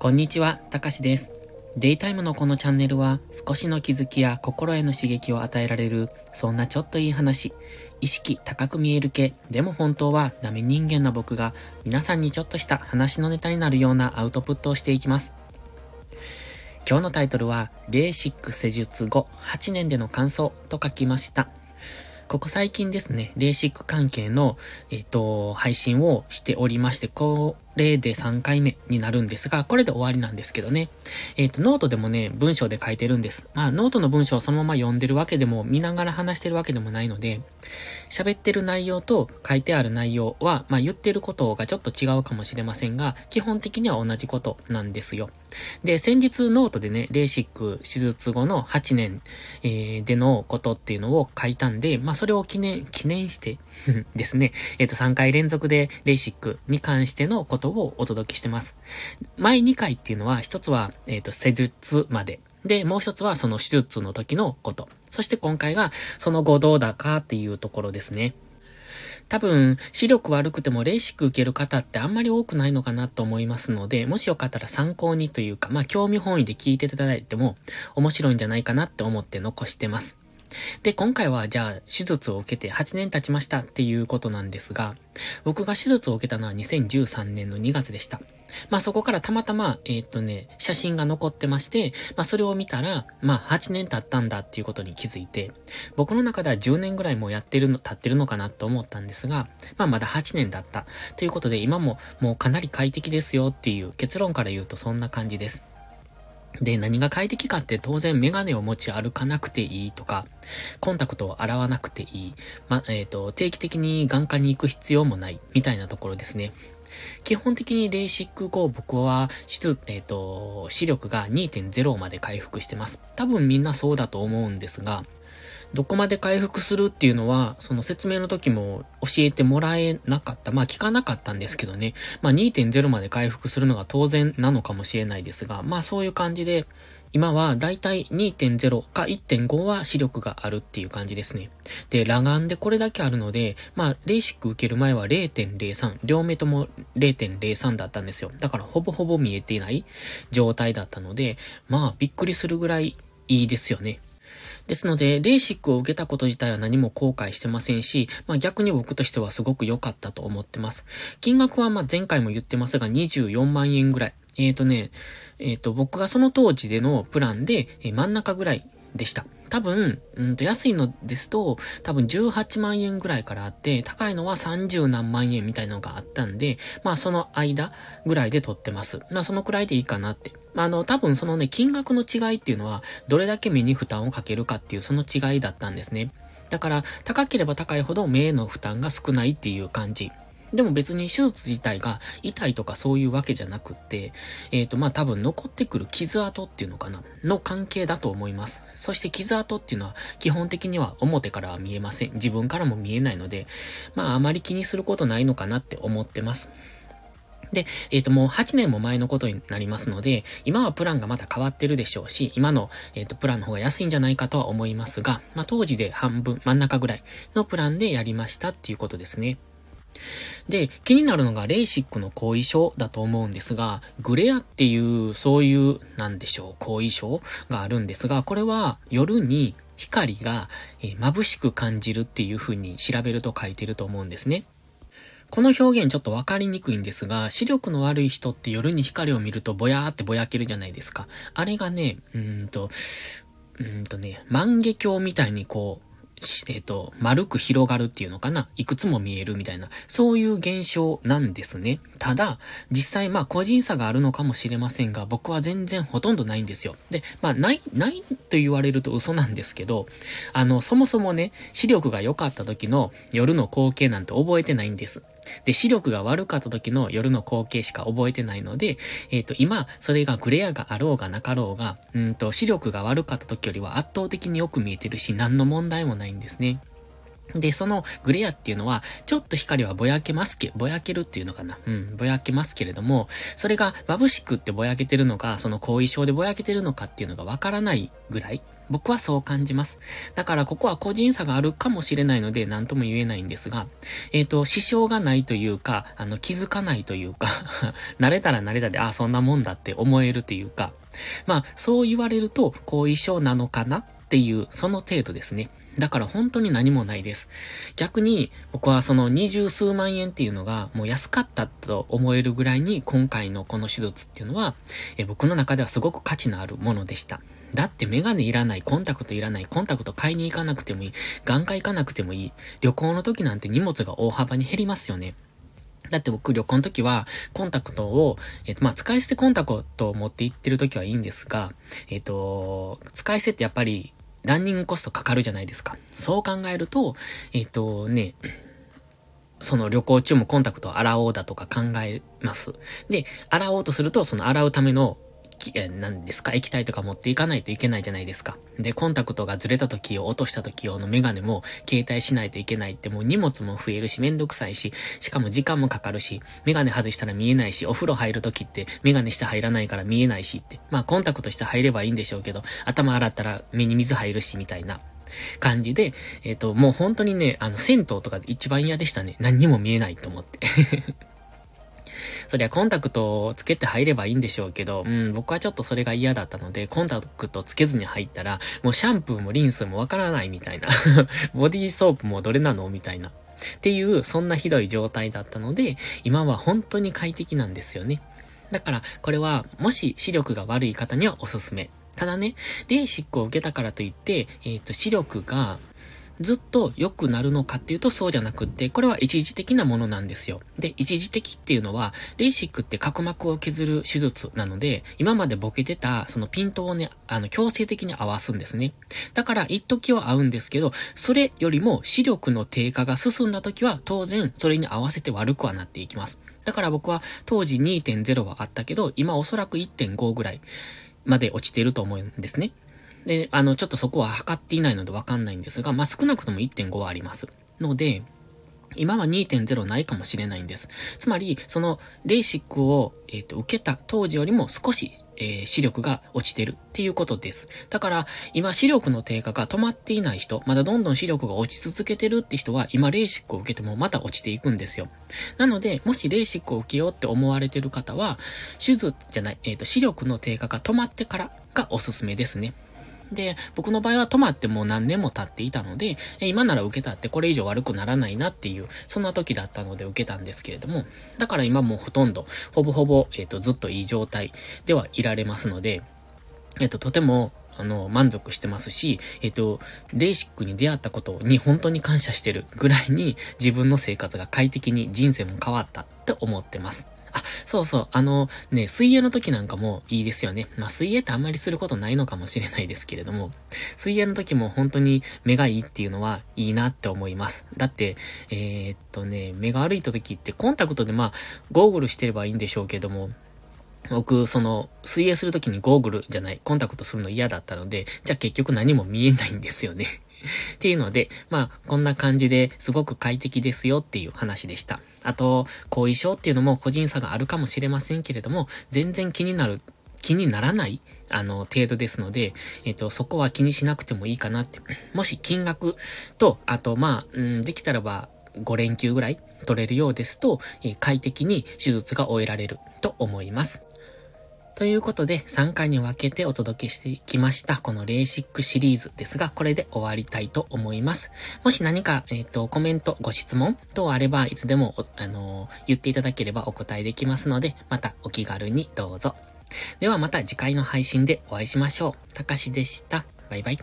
こんにちは、たかしです。デイタイムのこのチャンネルは少しの気づきや心への刺激を与えられる、そんなちょっといい話、意識高く見える系、でも本当はダメ人間の僕が皆さんにちょっとした話のネタになるようなアウトプットをしていきます。今日のタイトルは、レーシック施術後8年での感想と書きました。ここ最近ですね、レーシック関係の、えっ、ー、と、配信をしておりまして、こう例で3回目になるんですが、これで終わりなんですけどね。えっ、ー、と、ノートでもね、文章で書いてるんです。まあ、ノートの文章をそのまま読んでるわけでも、見ながら話してるわけでもないので、喋ってる内容と書いてある内容は、まあ、言ってることがちょっと違うかもしれませんが、基本的には同じことなんですよ。で、先日ノートでね、レーシック手術後の8年、えー、でのことっていうのを書いたんで、まあそれを記念、記念して ですね、えっ、ー、と3回連続でレーシックに関してのことをお届けしてます。前2回っていうのは、一つは、えっ、ー、と、施術まで。で、もう一つはその手術の時のこと。そして今回がその後どうだかっていうところですね。多分、視力悪くてもレーシック受ける方ってあんまり多くないのかなと思いますので、もしよかったら参考にというか、まあ興味本位で聞いていただいても面白いんじゃないかなって思って残してます。で、今回はじゃあ手術を受けて8年経ちましたっていうことなんですが、僕が手術を受けたのは2013年の2月でした。まあそこからたまたま、えー、っとね、写真が残ってまして、まあそれを見たら、まあ8年経ったんだっていうことに気づいて、僕の中では10年ぐらいもうやってるの、経ってるのかなと思ったんですが、まあまだ8年だった。ということで今ももうかなり快適ですよっていう結論から言うとそんな感じです。で、何が快適かって当然メガネを持ち歩かなくていいとか、コンタクトを洗わなくていい、ま、えっ、ー、と、定期的に眼科に行く必要もない、みたいなところですね。基本的にレーシック後僕は、えっ、ー、と、視力が2.0まで回復してます。多分みんなそうだと思うんですが、どこまで回復するっていうのは、その説明の時も教えてもらえなかった。まあ聞かなかったんですけどね。まあ2.0まで回復するのが当然なのかもしれないですが、まあそういう感じで、今はだいたい2.0か1.5は視力があるっていう感じですね。で、裸眼でこれだけあるので、まあ、レーシック受ける前は0.03、両目とも0.03だったんですよ。だからほぼほぼ見えていない状態だったので、まあ、びっくりするぐらいいいですよね。ですので、レーシックを受けたこと自体は何も後悔してませんし、まあ逆に僕としてはすごく良かったと思ってます。金額はまあ前回も言ってますが24万円ぐらい。えっ、ー、とね、えっ、ー、と僕がその当時でのプランで、え真ん中ぐらいでした。多分、うんと安いのですと、多分18万円ぐらいからあって、高いのは30何万円みたいなのがあったんで、まあその間ぐらいで取ってます。まあそのくらいでいいかなって。まあ、あの、多分そのね、金額の違いっていうのは、どれだけ目に負担をかけるかっていうその違いだったんですね。だから、高ければ高いほど目への負担が少ないっていう感じ。でも別に手術自体が痛いとかそういうわけじゃなくって、えっ、ー、と、まあ、多分残ってくる傷跡っていうのかなの関係だと思います。そして傷跡っていうのは基本的には表からは見えません。自分からも見えないので、まあ、あまり気にすることないのかなって思ってます。で、えっ、ー、と、もう8年も前のことになりますので、今はプランがまた変わってるでしょうし、今の、えっ、ー、と、プランの方が安いんじゃないかとは思いますが、まあ、当時で半分、真ん中ぐらいのプランでやりましたっていうことですね。で、気になるのがレーシックの後遺症だと思うんですが、グレアっていう、そういう、なんでしょう、後遺症があるんですが、これは夜に光が、え、眩しく感じるっていう風に調べると書いてると思うんですね。この表現ちょっとわかりにくいんですが、視力の悪い人って夜に光を見るとぼやーってぼやけるじゃないですか。あれがね、うーんと、うーんとね、万華鏡みたいにこう、えっ、と、丸く広がるっていうのかな？いくつも見えるみたいな、そういう現象なんですね。ただ、実際まあ個人差があるのかもしれませんが、僕は全然ほとんどないんですよ。で、まあない、ないと言われると嘘なんですけど、あの、そもそもね、視力が良かった時の夜の光景なんて覚えてないんです。で、視力が悪かった時の夜の光景しか覚えてないので、えっ、ー、と、今、それがグレアがあろうがなかろうが、うんと、視力が悪かった時よりは圧倒的によく見えてるし、何の問題もないんですね。で、そのグレアっていうのは、ちょっと光はぼやけますけ、ぼやけるっていうのかな。うん、ぼやけますけれども、それが眩しくってぼやけてるのか、その後遺症でぼやけてるのかっていうのがわからないぐらい、僕はそう感じます。だからここは個人差があるかもしれないので何とも言えないんですが、えっ、ー、と、支障がないというか、あの、気づかないというか 慣れたら慣れたで、あ、そんなもんだって思えるというか、まあ、そう言われると後遺症なのかなっていう、その程度ですね。だから本当に何もないです。逆に僕はその二十数万円っていうのがもう安かったと思えるぐらいに今回のこの手術っていうのはえ僕の中ではすごく価値のあるものでした。だってメガネいらない、コンタクトいらない、コンタクト買いに行かなくてもいい、眼科行かなくてもいい、旅行の時なんて荷物が大幅に減りますよね。だって僕旅行の時は、コンタクトを、えっ、と、まあ、使い捨てコンタクトを持って行ってる時はいいんですが、えっ、と、使い捨てってやっぱり、ランニングコストかかるじゃないですか。そう考えると、えっ、とね、その旅行中もコンタクトを洗おうだとか考えます。で、洗おうとすると、その洗うためのえ、何ですか？液体とか持っていかないといけないじゃないですか。で、コンタクトがずれた時を落とした時用のメガネも携帯しないといけないってもう荷物も増えるしめんどくさいし、しかも時間もかかるし、メガネ外したら見えないし、お風呂入る時ってメガネして入らないから見えないしって。まあコンタクトして入ればいいんでしょうけど、頭洗ったら目に水入るしみたいな。感じで、えっ、ー、と、もう本当にね、あの、銭湯とか一番嫌でしたね。何にも見えないと思ってそりゃコンタクトをつけて入ればいいんでしょうけど、うん、僕はちょっとそれが嫌だったので、コンタクトつけずに入ったら、もうシャンプーもリンスもわからないみたいな。ボディーソープもどれなのみたいな。っていう、そんなひどい状態だったので、今は本当に快適なんですよね。だから、これは、もし視力が悪い方にはおすすめ。ただね、レーシックを受けたからといって、えっ、ー、と、視力がずっと良くなるのかっていうとそうじゃなくって、これは一時的なものなんですよ。で、一時的っていうのは、レーシックって角膜を削る手術なので、今までボケてた、そのピントをね、あの、強制的に合わすんですね。だから、一時は合うんですけど、それよりも視力の低下が進んだ時は、当然、それに合わせて悪くはなっていきます。だから僕は当時2.0はあったけど、今おそらく1.5ぐらいまで落ちてると思うんですね。で、あの、ちょっとそこは測っていないのでわかんないんですが、まあ、少なくとも1.5はあります。ので、今は2.0ないかもしれないんです。つまり、その、レーシックを、えっ、ー、と、受けた当時よりも少し、えー、視力が落ちてるっていうことです。だから、今視力の低下が止まっていない人、まだどんどん視力が落ち続けてるって人は、今レーシックを受けてもまた落ちていくんですよ。なので、もしレーシックを受けようって思われてる方は、手術じゃない、えっ、ー、と、視力の低下が止まってからがおすすめですね。で、僕の場合は止まってもう何年も経っていたので、今なら受けたってこれ以上悪くならないなっていう、そんな時だったので受けたんですけれども、だから今もうほとんど、ほぼほぼ、えっ、ー、と、ずっといい状態ではいられますので、えっ、ー、と、とても、あの、満足してますし、えっ、ー、と、レーシックに出会ったことに本当に感謝してるぐらいに自分の生活が快適に人生も変わったって思ってます。あ、そうそう、あの、ね、水泳の時なんかもいいですよね。まあ、水泳ってあんまりすることないのかもしれないですけれども、水泳の時も本当に目がいいっていうのはいいなって思います。だって、えー、っとね、目が歩いた時ってコンタクトでまあ、ゴーグルしてればいいんでしょうけども、僕、その、水泳するときにゴーグルじゃない、コンタクトするの嫌だったので、じゃあ結局何も見えないんですよね っていうので、まあ、こんな感じですごく快適ですよっていう話でした。あと、後遺症っていうのも個人差があるかもしれませんけれども、全然気になる、気にならない、あの、程度ですので、えっ、と、そこは気にしなくてもいいかなって。もし金額と、あと、まあ、うん、できたらば、5連休ぐらい取れるようですと、え快適に手術が終えられると思います。ということで、3回に分けてお届けしてきました、このレーシックシリーズですが、これで終わりたいと思います。もし何か、えっ、ー、と、コメント、ご質問等あれば、いつでも、あのー、言っていただければお答えできますので、またお気軽にどうぞ。ではまた次回の配信でお会いしましょう。たかしでした。バイバイ。